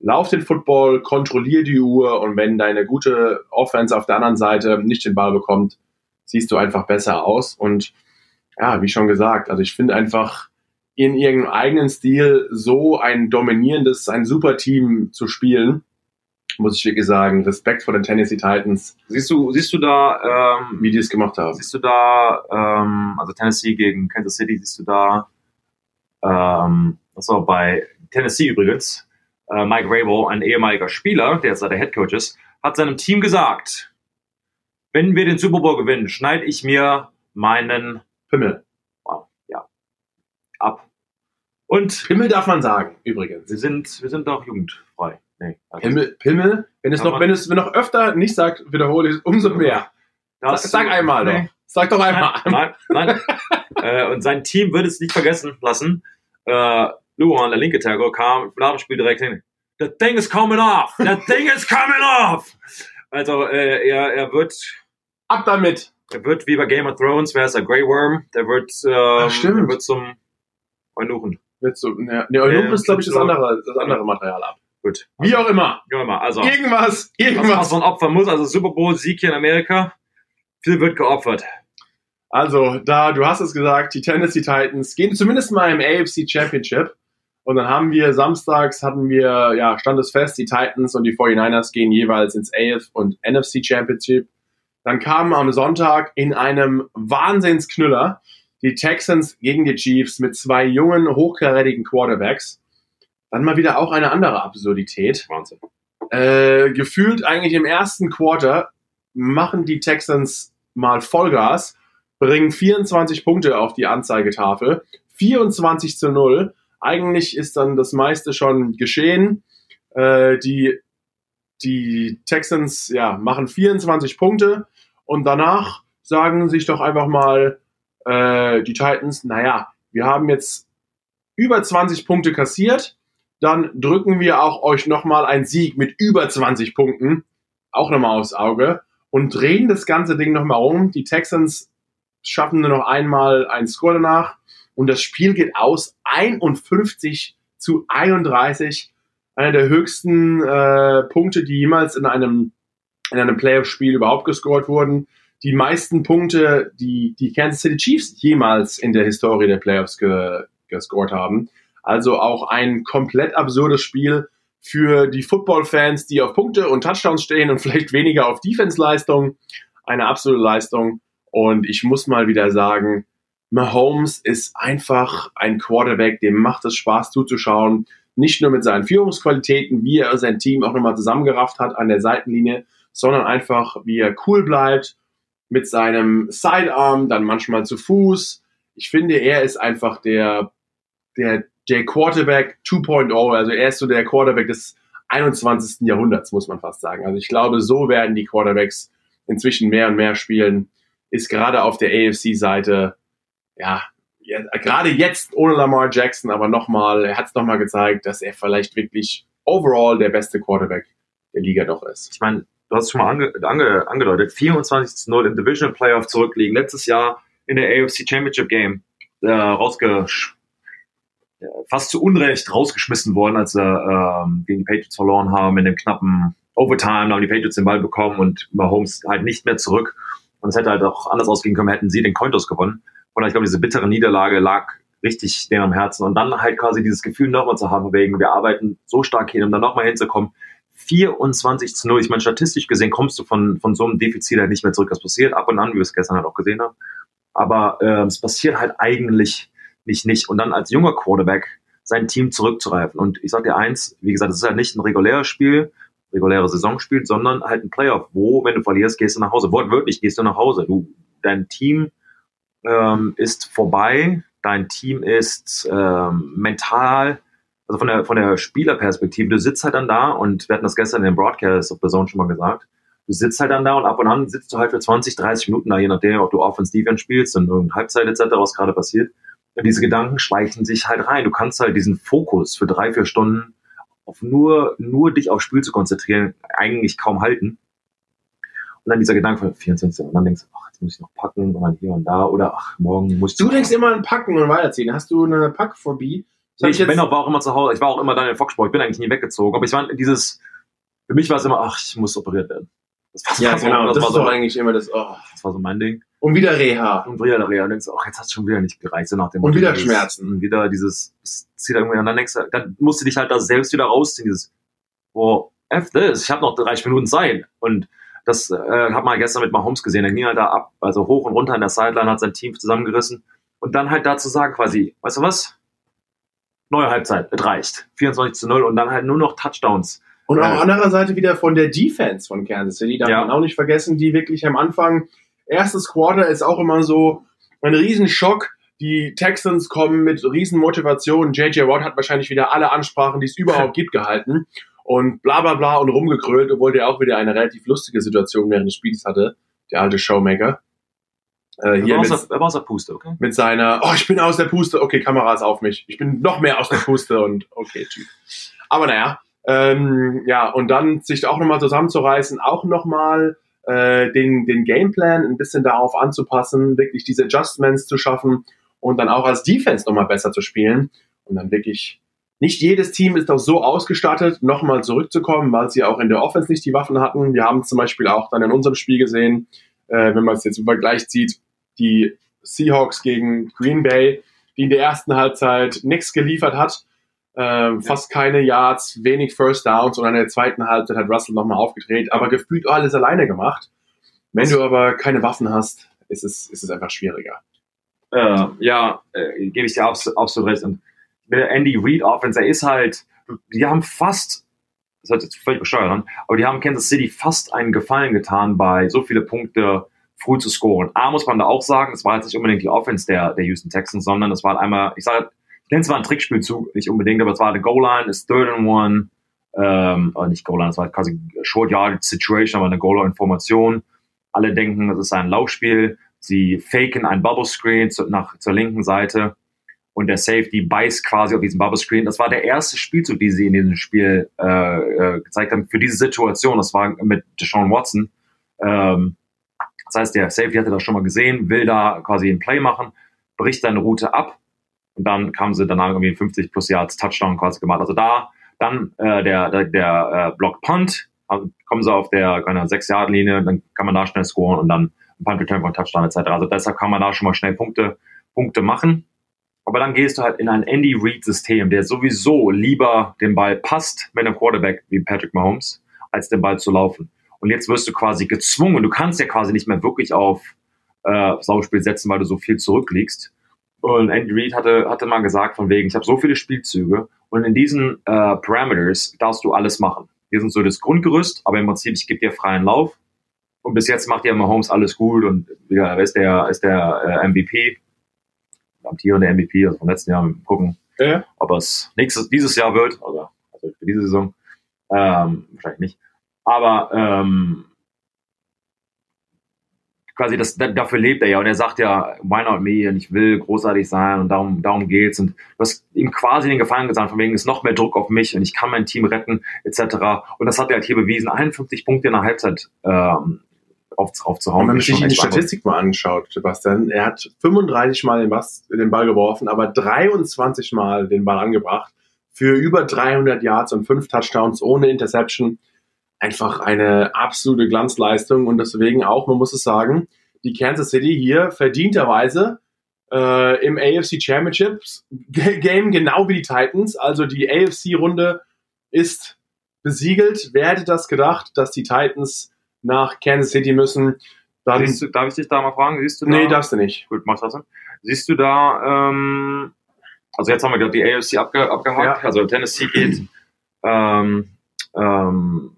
Lauf den Football, kontrollier die Uhr und wenn deine gute Offense auf der anderen Seite nicht den Ball bekommt, siehst du einfach besser aus und ja, wie schon gesagt, also ich finde einfach in ihrem eigenen Stil so ein dominierendes, ein super Team zu spielen, muss ich wirklich sagen, Respekt vor den Tennessee Titans. Siehst du, siehst du da, ähm, wie die es gemacht haben? Siehst du da, ähm, also Tennessee gegen Kansas City, siehst du da, ähm, also bei Tennessee übrigens, äh, Mike Rabel, ein ehemaliger Spieler, der jetzt der Head Coach ist, hat seinem Team gesagt, wenn wir den Super Bowl gewinnen, schneide ich mir meinen Pimmel. Wow, ja, ab. Und Pimmel darf man sagen, übrigens. wir sind, wir sind doch jugendfrei. Nee, also Pimmel, Pimmel, wenn es noch, wenn es wenn noch öfter nicht sagt, wiederhole ich es umso mehr. das- sag, sag einmal Nee. doch. Sag doch einmal. Nein, nein, nein. äh, und sein Team wird es nicht vergessen lassen. Äh, Luan, der linke Tackle, kam nach dem Spiel direkt hin. The thing is coming off! The thing is coming off! Also äh, er, er wird Ab damit. er wird wie bei Game of Thrones, wer ist der Grey Worm? Der wird, ähm, stimmt. der wird zum Eunuchen. Willst du, ne, ne, Eunuch Ja, ist, glaube ich, das andere, das andere Material ab. Gut. Wie auch immer. Ja, immer. Also, Irgendwas, was, was irgendwas. man opfern muss, also Super Bowl Sieg hier in Amerika, viel wird geopfert. Also, da, du hast es gesagt, die Tennessee Titans gehen zumindest mal im AFC Championship. Und dann haben wir samstags hatten wir, ja, stand es fest, die Titans und die 49ers gehen jeweils ins AF und NFC Championship. Dann kamen am Sonntag in einem Wahnsinnsknüller die Texans gegen die Chiefs mit zwei jungen, hochkarätigen Quarterbacks. Dann mal wieder auch eine andere Absurdität. Wahnsinn. Äh, gefühlt eigentlich im ersten Quarter machen die Texans mal Vollgas, bringen 24 Punkte auf die Anzeigetafel, 24 zu 0. Eigentlich ist dann das meiste schon geschehen. Äh, die, die Texans ja, machen 24 Punkte und danach sagen sich doch einfach mal äh, die Titans, naja, wir haben jetzt über 20 Punkte kassiert, dann drücken wir auch euch nochmal einen Sieg mit über 20 Punkten auch nochmal aufs Auge und drehen das ganze Ding nochmal um. Die Texans schaffen nur noch einmal einen Score danach und das Spiel geht aus 51 zu 31. Einer der höchsten äh, Punkte, die jemals in einem, in einem Playoff-Spiel überhaupt gescored wurden. Die meisten Punkte, die die Kansas City Chiefs jemals in der Historie der Playoffs ge, gescored haben. Also auch ein komplett absurdes Spiel für die Football-Fans, die auf Punkte und Touchdowns stehen und vielleicht weniger auf Defense-Leistung. Eine absolute Leistung. Und ich muss mal wieder sagen, Mahomes ist einfach ein Quarterback, dem macht es Spaß zuzuschauen. Nicht nur mit seinen Führungsqualitäten, wie er sein Team auch nochmal zusammengerafft hat an der Seitenlinie, sondern einfach, wie er cool bleibt mit seinem Sidearm, dann manchmal zu Fuß. Ich finde, er ist einfach der, der, der Quarterback 2.0. Also er ist so der Quarterback des 21. Jahrhunderts, muss man fast sagen. Also ich glaube, so werden die Quarterbacks inzwischen mehr und mehr spielen. Ist gerade auf der AFC-Seite, ja, ja, gerade jetzt ohne Lamar Jackson, aber nochmal, er hat es nochmal gezeigt, dass er vielleicht wirklich overall der beste Quarterback der Liga doch ist. Ich meine, du hast es schon mal ange, ange, angedeutet, 24 zu 0 im Divisional Playoff zurückliegen. Letztes Jahr in der AFC Championship Game äh, rausgesch äh, fast zu Unrecht rausgeschmissen worden, als sie ähm, gegen die Patriots verloren haben in dem knappen Overtime. Haben die Patriots den Ball bekommen und Mahomes halt nicht mehr zurück. Und es hätte halt auch anders ausgehen können, hätten sie den Cointos gewonnen. Und ich glaube, diese bittere Niederlage lag richtig denen am Herzen. Und dann halt quasi dieses Gefühl nochmal zu haben, wegen wir arbeiten so stark hin, um dann nochmal hinzukommen. 24 zu 0. Ich meine, statistisch gesehen kommst du von, von so einem Defizit halt nicht mehr zurück. Das passiert ab und an, wie wir es gestern halt auch gesehen haben. Aber äh, es passiert halt eigentlich nicht, nicht. Und dann als junger Quarterback sein Team zurückzureifen. Und ich sag dir eins, wie gesagt, es ist halt nicht ein reguläres Spiel. reguläre Saison spielt, sondern halt ein Playoff, wo, wenn du verlierst, gehst du nach Hause. Wortwörtlich gehst du nach Hause. Du, dein Team ähm, ist vorbei, dein Team ist ähm, mental, also von der, von der Spielerperspektive, du sitzt halt dann da und wir hatten das gestern in dem Broadcast auf der Zone schon mal gesagt, du sitzt halt dann da und ab und an sitzt du halt für 20, 30 Minuten da, je nachdem, ob du Offense, Defense spielst und irgendeine Halbzeit etc., was gerade passiert. Und diese Gedanken schleichen sich halt rein. Du kannst halt diesen Fokus für drei, vier Stunden auf nur, nur dich aufs Spiel zu konzentrieren, eigentlich kaum halten. Und dann dieser Gedanke von 24 und dann denkst du, ach, jetzt muss ich noch packen und dann hier und da oder ach, morgen muss ich. Du denkst immer an Packen und weiterziehen. Hast du eine Packphobie? Nee, ich bin auch, war auch immer zu Hause. Ich war auch immer dann in Foxsport. Ich bin eigentlich nie weggezogen. Aber ich war dieses, für mich war es immer, ach, ich muss operiert werden. Das war, ja, genau. Das, das war so, eigentlich immer das, oh. Das war so mein Ding. Und wieder Reha. Und wieder Reha. Und denkst du, ach, jetzt hat es schon wieder nicht gereicht. So nach dem und wieder Schmerzen. Und wieder dieses, das zieht irgendwie, und dann denkst du, dann musst du dich halt da selbst wieder rausziehen. Dieses, boah, F this, ich habe noch 30 Minuten Zeit. Und das äh, hat man gestern mit Mahomes gesehen. Er ging halt da ab, also hoch und runter in der Sideline, hat sein Team zusammengerissen. Und dann halt dazu sagen quasi, weißt du was? Neue Halbzeit, es reicht. 24 zu 0 und dann halt nur noch Touchdowns. Und auch äh, anderer Seite wieder von der Defense von Kansas City, darf ja. man auch nicht vergessen, die wirklich am Anfang, erstes Quarter ist auch immer so ein Riesenschock. Die Texans kommen mit Riesenmotivation. JJ Watt hat wahrscheinlich wieder alle Ansprachen, die es überhaupt gibt, gehalten und bla bla bla und rumgekrölt, obwohl der auch wieder eine relativ lustige Situation während des Spiels hatte, der alte Showmaker. Äh, hier er, war mit, aus der, er aus der Puste, okay. Mit seiner, oh, ich bin aus der Puste, okay, Kamera ist auf mich. Ich bin noch mehr aus der Puste und okay, Typ. Aber naja, ähm, ja, und dann sich auch nochmal zusammenzureißen, auch nochmal äh, den, den Gameplan ein bisschen darauf anzupassen, wirklich diese Adjustments zu schaffen und dann auch als Defense nochmal besser zu spielen und dann wirklich nicht jedes Team ist auch so ausgestattet, nochmal zurückzukommen, weil sie auch in der Offense nicht die Waffen hatten. Wir haben zum Beispiel auch dann in unserem Spiel gesehen, äh, wenn man es jetzt im Vergleich sieht, die Seahawks gegen Green Bay, die in der ersten Halbzeit nichts geliefert hat, äh, ja. fast keine Yards, wenig First Downs und in der zweiten Halbzeit hat Russell nochmal aufgedreht, aber gefühlt alles alleine gemacht. Wenn du aber keine Waffen hast, ist es, ist es einfach schwieriger. Äh, ja, äh, gebe ich dir absolut recht. Und der Andy Reid Offense, er ist halt, die haben fast, das hört jetzt völlig bescheuert an, aber die haben Kansas City fast einen Gefallen getan, bei so viele Punkte früh zu scoren. A, muss man da auch sagen, es war jetzt nicht unbedingt die Offense der, der Houston Texans, sondern es war einmal, ich sage, ich nenne es zwar ein Trickspielzug, nicht unbedingt, aber es war eine Goal-Line, ist Third and One, ähm, nicht Goal-Line, es war quasi Short Yard Situation, aber eine Goal-Line-Formation. Alle denken, das ist ein Laufspiel. Sie faken ein Bubble Screen zu, nach, zur linken Seite und der Safety beißt quasi auf diesen Bubble Screen. Das war der erste Spielzug, den sie in diesem Spiel äh, äh, gezeigt haben für diese Situation. Das war mit Deshaun Watson. Ähm, das heißt, der Safety hatte das schon mal gesehen, will da quasi ein Play machen, bricht seine Route ab und dann kamen sie danach irgendwie 50 plus Yards Touchdown quasi gemacht. Also da dann äh, der, der, der äh, Block Punt, kommen sie auf der keine 6 Yard Linie, dann kann man da schnell scoren und dann ein Punt Return von Touchdown etc. Also deshalb kann man da schon mal schnell Punkte Punkte machen. Aber dann gehst du halt in ein Andy Reid-System, der sowieso lieber den Ball passt mit einem Quarterback wie Patrick Mahomes, als den Ball zu laufen. Und jetzt wirst du quasi gezwungen. Du kannst ja quasi nicht mehr wirklich auf äh, Sauspiel setzen, weil du so viel zurückliegst. Und Andy Reid hatte, hatte mal gesagt, von wegen, ich habe so viele Spielzüge und in diesen äh, Parameters darfst du alles machen. Hier sind so das Grundgerüst, aber im Prinzip, ich gebe dir freien Lauf. Und bis jetzt macht ja Mahomes alles gut und ja, ist der, ist der äh, MVP amtierende MVP, also vom letzten Jahr, gucken, ja. ob es nächstes, dieses Jahr wird, also, also für diese Saison, ähm, wahrscheinlich nicht. Aber ähm, quasi das, dafür lebt er ja und er sagt ja, why not me und ich will großartig sein und darum, darum geht's und du hast ihm quasi den Gefallen gesagt, von wegen ist noch mehr Druck auf mich und ich kann mein Team retten etc. Und das hat er halt hier bewiesen, 51 Punkte in der Halbzeit ähm, auf, aufzuhauen. Wenn man sich die Statistik mal anschaut, Sebastian, er hat 35 Mal den, Bass, den Ball geworfen, aber 23 Mal den Ball angebracht für über 300 Yards und fünf Touchdowns ohne Interception. Einfach eine absolute Glanzleistung und deswegen auch, man muss es sagen, die Kansas City hier verdienterweise äh, im AFC Championships Game genau wie die Titans. Also die AFC-Runde ist besiegelt. Wer hätte das gedacht, dass die Titans nach Kansas City müssen. Dann, du, darf ich dich da mal fragen? Siehst du da, nee, darfst du nicht. Gut, mach das. Siehst du da, ähm, also jetzt haben wir gerade die AFC abge, abgehakt, ja. also Tennessee geht, ähm, ähm,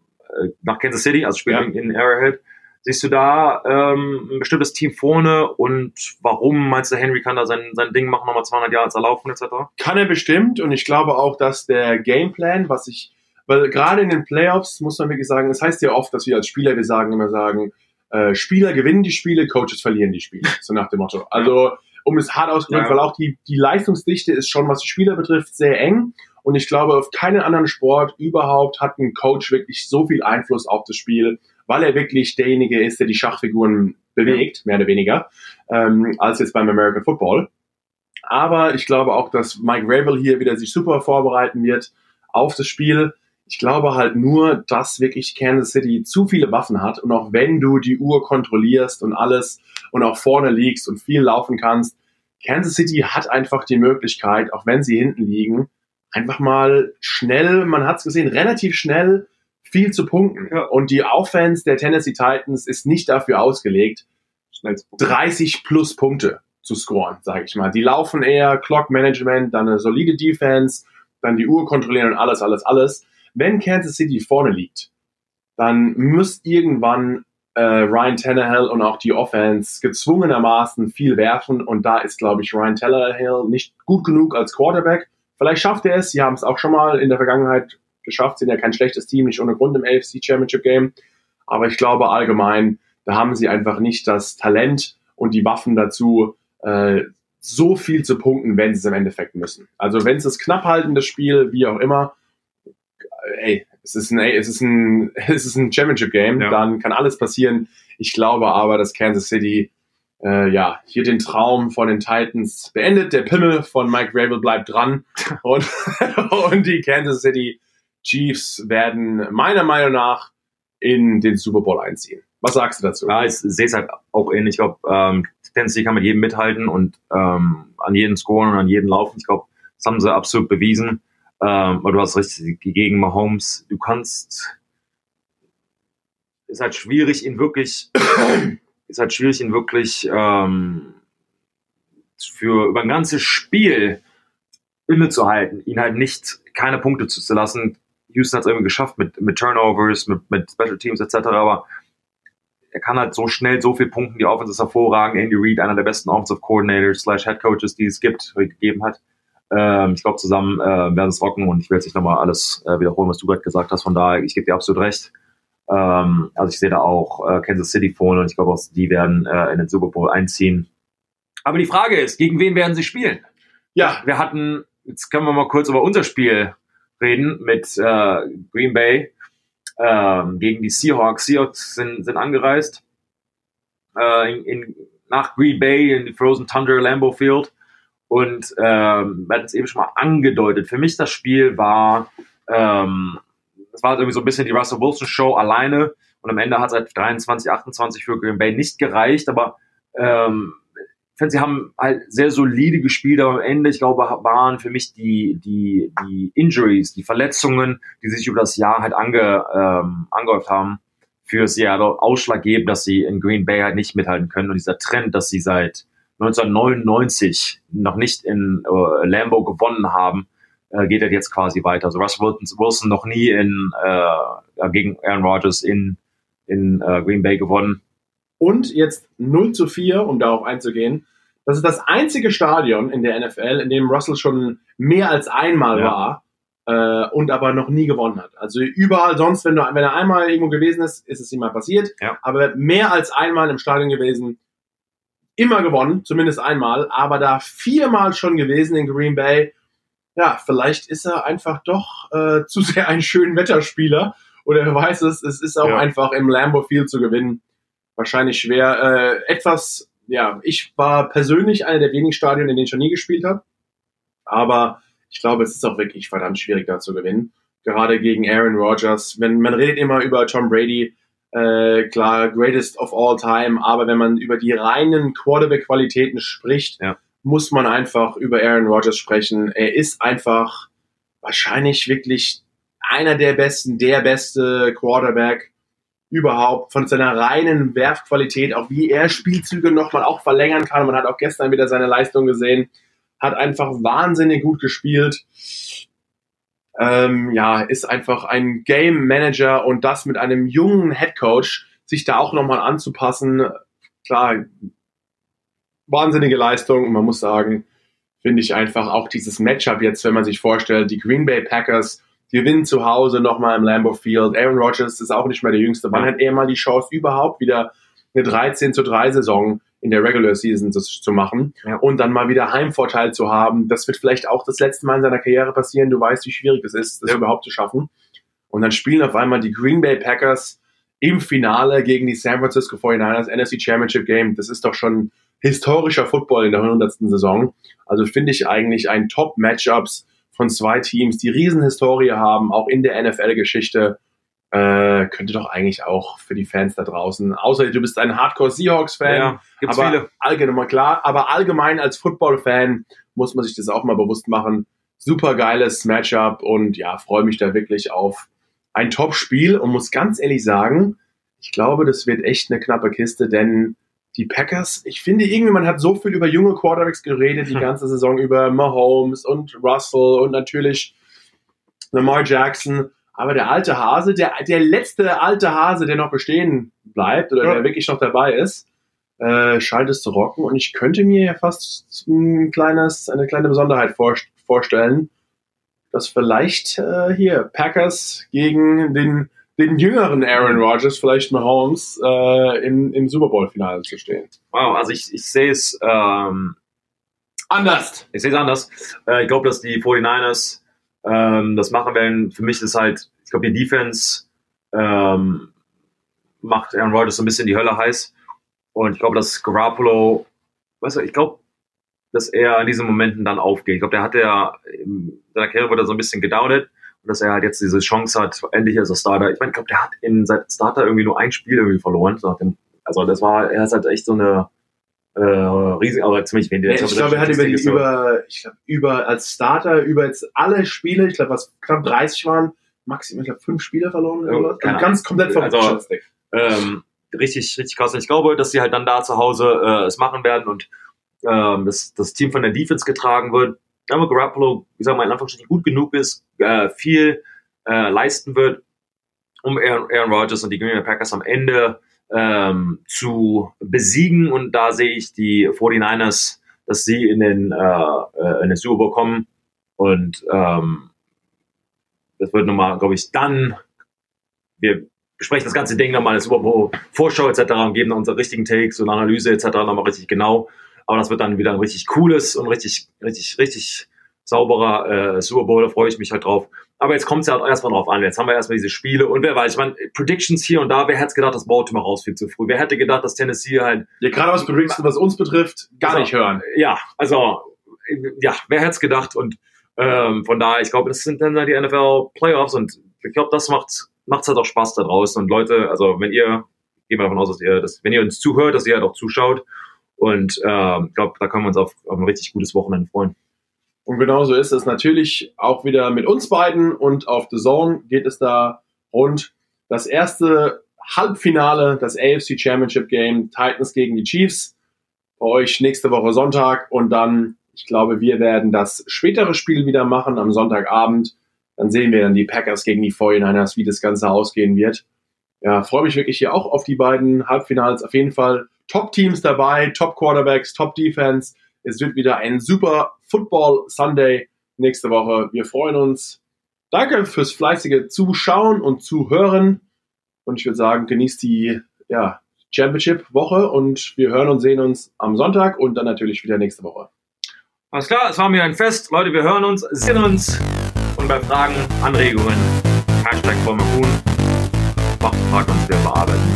nach Kansas City, also spielt Ja. in Arrowhead. Siehst du da ähm, ein bestimmtes Team vorne und warum meinst du, Henry kann da sein, sein Ding machen, nochmal 200 Yards erlaufen etc.? Kann er bestimmt und ich glaube auch, dass der Gameplan, was ich, weil gerade in den Playoffs muss man wirklich sagen, es heißt ja oft, dass wir als Spieler, wir sagen immer sagen, äh, Spieler gewinnen die Spiele, Coaches verlieren die Spiele, so nach dem Motto. Also um es hart auszudrücken, Ja. weil auch die, die Leistungsdichte ist schon, was die Spieler betrifft, sehr eng und ich glaube, auf keinen anderen Sport überhaupt hat ein Coach wirklich so viel Einfluss auf das Spiel, weil er wirklich derjenige ist, der die Schachfiguren bewegt, mehr oder weniger, ähm, als jetzt beim American Football. Aber ich glaube auch, dass Mike Ravel hier wieder sich super vorbereiten wird auf das Spiel. Ich glaube halt nur, dass wirklich Kansas City zu viele Waffen hat und auch wenn du die Uhr kontrollierst und alles und auch vorne liegst und viel laufen kannst, Kansas City hat einfach die Möglichkeit, auch wenn sie hinten liegen, einfach mal schnell, man hat es gesehen, relativ schnell viel zu punkten. Ja. Und die Offense der Tennessee Titans ist nicht dafür ausgelegt, Schnell 30 plus Punkte zu scoren, sage ich mal. Die laufen eher Clock Management, dann eine solide Defense, dann die Uhr kontrollieren und alles, alles, alles. Wenn Kansas City vorne liegt, dann muss irgendwann äh, Ryan Tannehill und auch die Offense gezwungenermaßen viel werfen und da ist, glaube ich, Ryan Tannehill nicht gut genug als Quarterback. Vielleicht schafft er es, sie haben es auch schon mal in der Vergangenheit geschafft, sind ja kein schlechtes Team, nicht ohne Grund im AFC Championship Game, aber ich glaube allgemein, da haben sie einfach nicht das Talent und die Waffen dazu, äh, so viel zu punkten, wenn sie es im Endeffekt müssen. Also wenn es knapp halten, das Spiel, wie auch immer, ey, es ist ein, ey, es ist ein, es ist ein Championship Game, Ja. dann kann alles passieren. Ich glaube aber, dass Kansas City äh, ja hier den Traum von den Titans beendet. Der Pimmel von Mike Rabel bleibt dran und, und die Kansas City Chiefs werden meiner Meinung nach in den Super Bowl einziehen. Was sagst du dazu? Ja, ich sehe es halt auch ähnlich. Ich glaube, ähm, Tennessee kann mit jedem mithalten und ähm, an jeden scoren und an jeden laufen. Ich glaube, das haben sie absolut bewiesen. Ähm, aber du hast richtig gegen Mahomes. Du kannst ist halt schwierig, ihn wirklich ist halt schwierig, ihn wirklich ähm, für über ein ganzes Spiel innezuhalten, ihn halt nicht keine Punkte zu lassen. Houston hat es irgendwie geschafft mit, mit Turnovers, mit, mit Special Teams etc. Aber er kann halt so schnell so viel punkten. Die Offense ist hervorragend. Andy Reid, einer der besten Offensive Coordinators slash Head Coaches, die es gibt, gegeben hat. Ähm, ich glaube, zusammen äh, werden es rocken und ich will jetzt nicht nochmal alles äh, wiederholen, was du gerade gesagt hast. Von daher, ich gebe dir absolut recht. Ähm, also ich sehe da auch äh, Kansas City vorne und ich glaube auch, die werden äh, in den Super Bowl einziehen. Aber die Frage ist, gegen wen werden sie spielen? Ja, Wir hatten, jetzt können wir mal kurz über unser Spiel reden mit äh, Green Bay ähm, gegen die Seahawks. Seahawks sind, sind angereist äh, in, in, nach Green Bay in die Frozen Tundra Lambeau Field und ähm, wir hatten es eben schon mal angedeutet. Für mich das Spiel war, ähm, das war irgendwie so ein bisschen die Russell Wilson Show alleine. Und am Ende hat es halt 23, 28 für Green Bay nicht gereicht, aber ähm, ich finde, sie haben halt sehr solide gespielt, aber am Ende, ich glaube, waren für mich die, die, die Injuries, die Verletzungen, die sich über das Jahr halt ange, ähm, angehäuft haben, für Seattle ausschlaggebend, dass sie in Green Bay halt nicht mithalten können. Und dieser Trend, dass sie seit 1999 noch nicht in äh, Lambeau gewonnen haben, äh, geht halt jetzt quasi weiter. Also Russell Wilson, Wilson noch nie in, äh, gegen Aaron Rodgers in, in äh, Green Bay gewonnen. Und jetzt 0 zu 4, um darauf einzugehen. Das ist das einzige Stadion in der NFL, in dem Russell schon mehr als einmal Ja. war äh, und aber noch nie gewonnen hat. Also überall sonst, wenn, du, wenn er einmal irgendwo gewesen ist, ist es ihm mal passiert. Ja. Aber mehr als einmal im Stadion gewesen, immer gewonnen, zumindest einmal. Aber da viermal schon gewesen in Green Bay. Ja, vielleicht ist er einfach doch äh, zu sehr ein schön Wetterspieler. Oder wer weiß es, es ist auch Ja. einfach im Lambeau Field zu gewinnen wahrscheinlich schwer. Äh, etwas, ja, ich war persönlich einer der wenigen Stadien, in denen ich schon nie gespielt habe. Aber ich glaube, es ist auch wirklich verdammt schwierig, da zu gewinnen. Gerade gegen Aaron Rodgers. Wenn man redet immer über Tom Brady, äh, klar, greatest of all time, aber wenn man über die reinen Quarterback-Qualitäten spricht, Ja. Muss man einfach über Aaron Rodgers sprechen. Er ist einfach wahrscheinlich wirklich einer der besten, der beste Quarterback überhaupt von seiner reinen Werfqualität, auch wie er Spielzüge nochmal auch verlängern kann. Man hat auch gestern wieder seine Leistung gesehen, hat einfach wahnsinnig gut gespielt. ähm, ja, ist einfach ein Game Manager und das mit einem jungen Head Coach, sich da auch nochmal anzupassen. Klar, wahnsinnige Leistung und man muss sagen, finde ich einfach auch dieses Matchup jetzt, wenn man sich vorstellt, die Green Bay Packers gewinnen zu Hause nochmal im Lambeau Field. Aaron Rodgers ist auch nicht mehr der Jüngste. Wann hat er mal die Chance, überhaupt wieder eine 13 zu 3 Saison in der Regular Season zu, zu machen ja. und dann mal wieder Heimvorteil zu haben? Das wird vielleicht auch das letzte Mal in seiner Karriere passieren. Du weißt, wie schwierig es ist, das ja. überhaupt zu schaffen. Und dann spielen auf einmal die Green Bay Packers im Finale gegen die San Francisco 49ers NFC Championship Game. Das ist doch schon historischer Football in der 100. Saison. Also finde ich eigentlich ein Top-Matchups von zwei Teams, die Riesenhistorie haben, auch in der NFL-Geschichte. Äh, könnte doch eigentlich auch für die Fans da draußen, außer du bist ein Hardcore Seahawks-Fan, ja, gibt's aber viele. allgemein klar, aber allgemein als Football-Fan muss man sich das auch mal bewusst machen. Super geiles Matchup und ja, freue mich da wirklich auf ein Top-Spiel und muss ganz ehrlich sagen, ich glaube, das wird echt eine knappe Kiste, denn die Packers, ich finde irgendwie, man hat so viel über junge Quarterbacks geredet, die hm. ganze Saison über Mahomes und Russell und natürlich Lamar Jackson. Aber der alte Hase, der, der letzte alte Hase, der noch bestehen bleibt oder ja. der wirklich noch dabei ist, äh, scheint es zu rocken. Und ich könnte mir ja fast ein kleines, eine kleine Besonderheit vor, vorstellen, dass vielleicht äh, hier Packers gegen den den jüngeren Aaron Rodgers, vielleicht Mahomes, äh, im, im Super Bowl-Finale zu stehen. Wow, also ich, ich sehe es ähm, anders. Ich sehe es anders. Äh, ich glaube, dass die 49ers ähm, das machen werden. Für mich ist halt, ich glaube, die Defense ähm, macht Aaron Rodgers so ein bisschen die Hölle heiß. Und ich glaube, dass Garoppolo, weißt du, ich glaube, dass er in diesen Momenten dann aufgeht. Ich glaube, der hatte ja in seiner Karriere wurde er so ein bisschen gedownet und dass er halt jetzt diese Chance hat, endlich als Starter. Ich meine, ich glaube, der hat in seit Starter irgendwie nur ein Spiel irgendwie verloren. Also das war, er ist halt echt so eine äh, riesige, aber ziemlich wenig. Ja, ich glaube, er hat über die, über, ich glaube, über als Starter, über jetzt alle Spiele, ich glaube, was knapp 30 waren, maximal, ich glaube, fünf Spiele verloren oder was. Also ganz komplett verrückt. Also, ähm, richtig, richtig krass. Und ich glaube, dass sie halt dann da zu Hause äh, es machen werden und ähm, das, das Team von der Defense getragen wird aber Garoppolo, ich sag mal, in Anführungsstrichen gut genug ist, äh, viel äh, leisten wird, um Aaron, Aaron Rodgers und die Green Bay Packers am Ende ähm, zu besiegen. Und da sehe ich die 49ers, dass sie in den, äh, äh, in den Super Bowl kommen. Und ähm, das wird nochmal, glaube ich, dann, wir besprechen das ganze Ding nochmal in Super Bowl Vorschau etc. und geben unsere richtigen Takes und Analyse etc. nochmal richtig genau. Aber das wird dann wieder ein richtig cooles und richtig, richtig, richtig sauberer äh, Super Bowl. Da freue ich mich halt drauf. Aber jetzt kommt es ja halt erstmal drauf an. Jetzt haben wir erstmal diese Spiele und wer weiß, ich meine, Predictions hier und da, wer hätte gedacht, dass Baltimore rausfliegt zu früh? Wer hätte gedacht, dass Tennessee halt. Ja, gerade was Predictions, was uns betrifft, gar also, nicht hören. Ja, also, ja, wer hätte es gedacht? Und ähm, von daher, ich glaube, das sind dann die NFL Playoffs und ich glaube, das macht macht's halt auch Spaß da draußen. Und Leute, also wenn ihr, gehen wir davon aus, dass ihr das, wenn ihr uns zuhört, dass ihr halt auch zuschaut und äh, ich glaube, da können wir uns auf, auf ein richtig gutes Wochenende freuen. Und genauso ist es natürlich auch wieder mit uns beiden und auf The Zone geht es da rund. Das erste Halbfinale, das AFC Championship Game, Titans gegen die Chiefs. Bei euch nächste Woche Sonntag und dann, ich glaube, wir werden das spätere Spiel wieder machen am Sonntagabend. Dann sehen wir dann die Packers gegen die 49ers, wie das Ganze ausgehen wird. Ja, freue mich wirklich hier auch auf die beiden Halbfinals. Auf jeden Fall Top-Teams dabei, Top-Quarterbacks, Top-Defense. Es wird wieder ein super Football Sunday nächste Woche. Wir freuen uns. Danke fürs fleißige Zuschauen und Zuhören. Und ich würde sagen, genießt die ja, Championship-Woche und wir hören und sehen uns am Sonntag und dann natürlich wieder nächste Woche. Alles klar, es war mir ein Fest. Leute, wir hören uns, sehen uns und bei Fragen, Anregungen, Hashtag Vollmerkun, macht Fragen uns, wir bearbeiten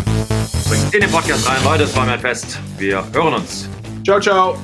bringt in den Podcast rein. Leute, es war mir ein Fest. Wir hören uns. Ciao, ciao.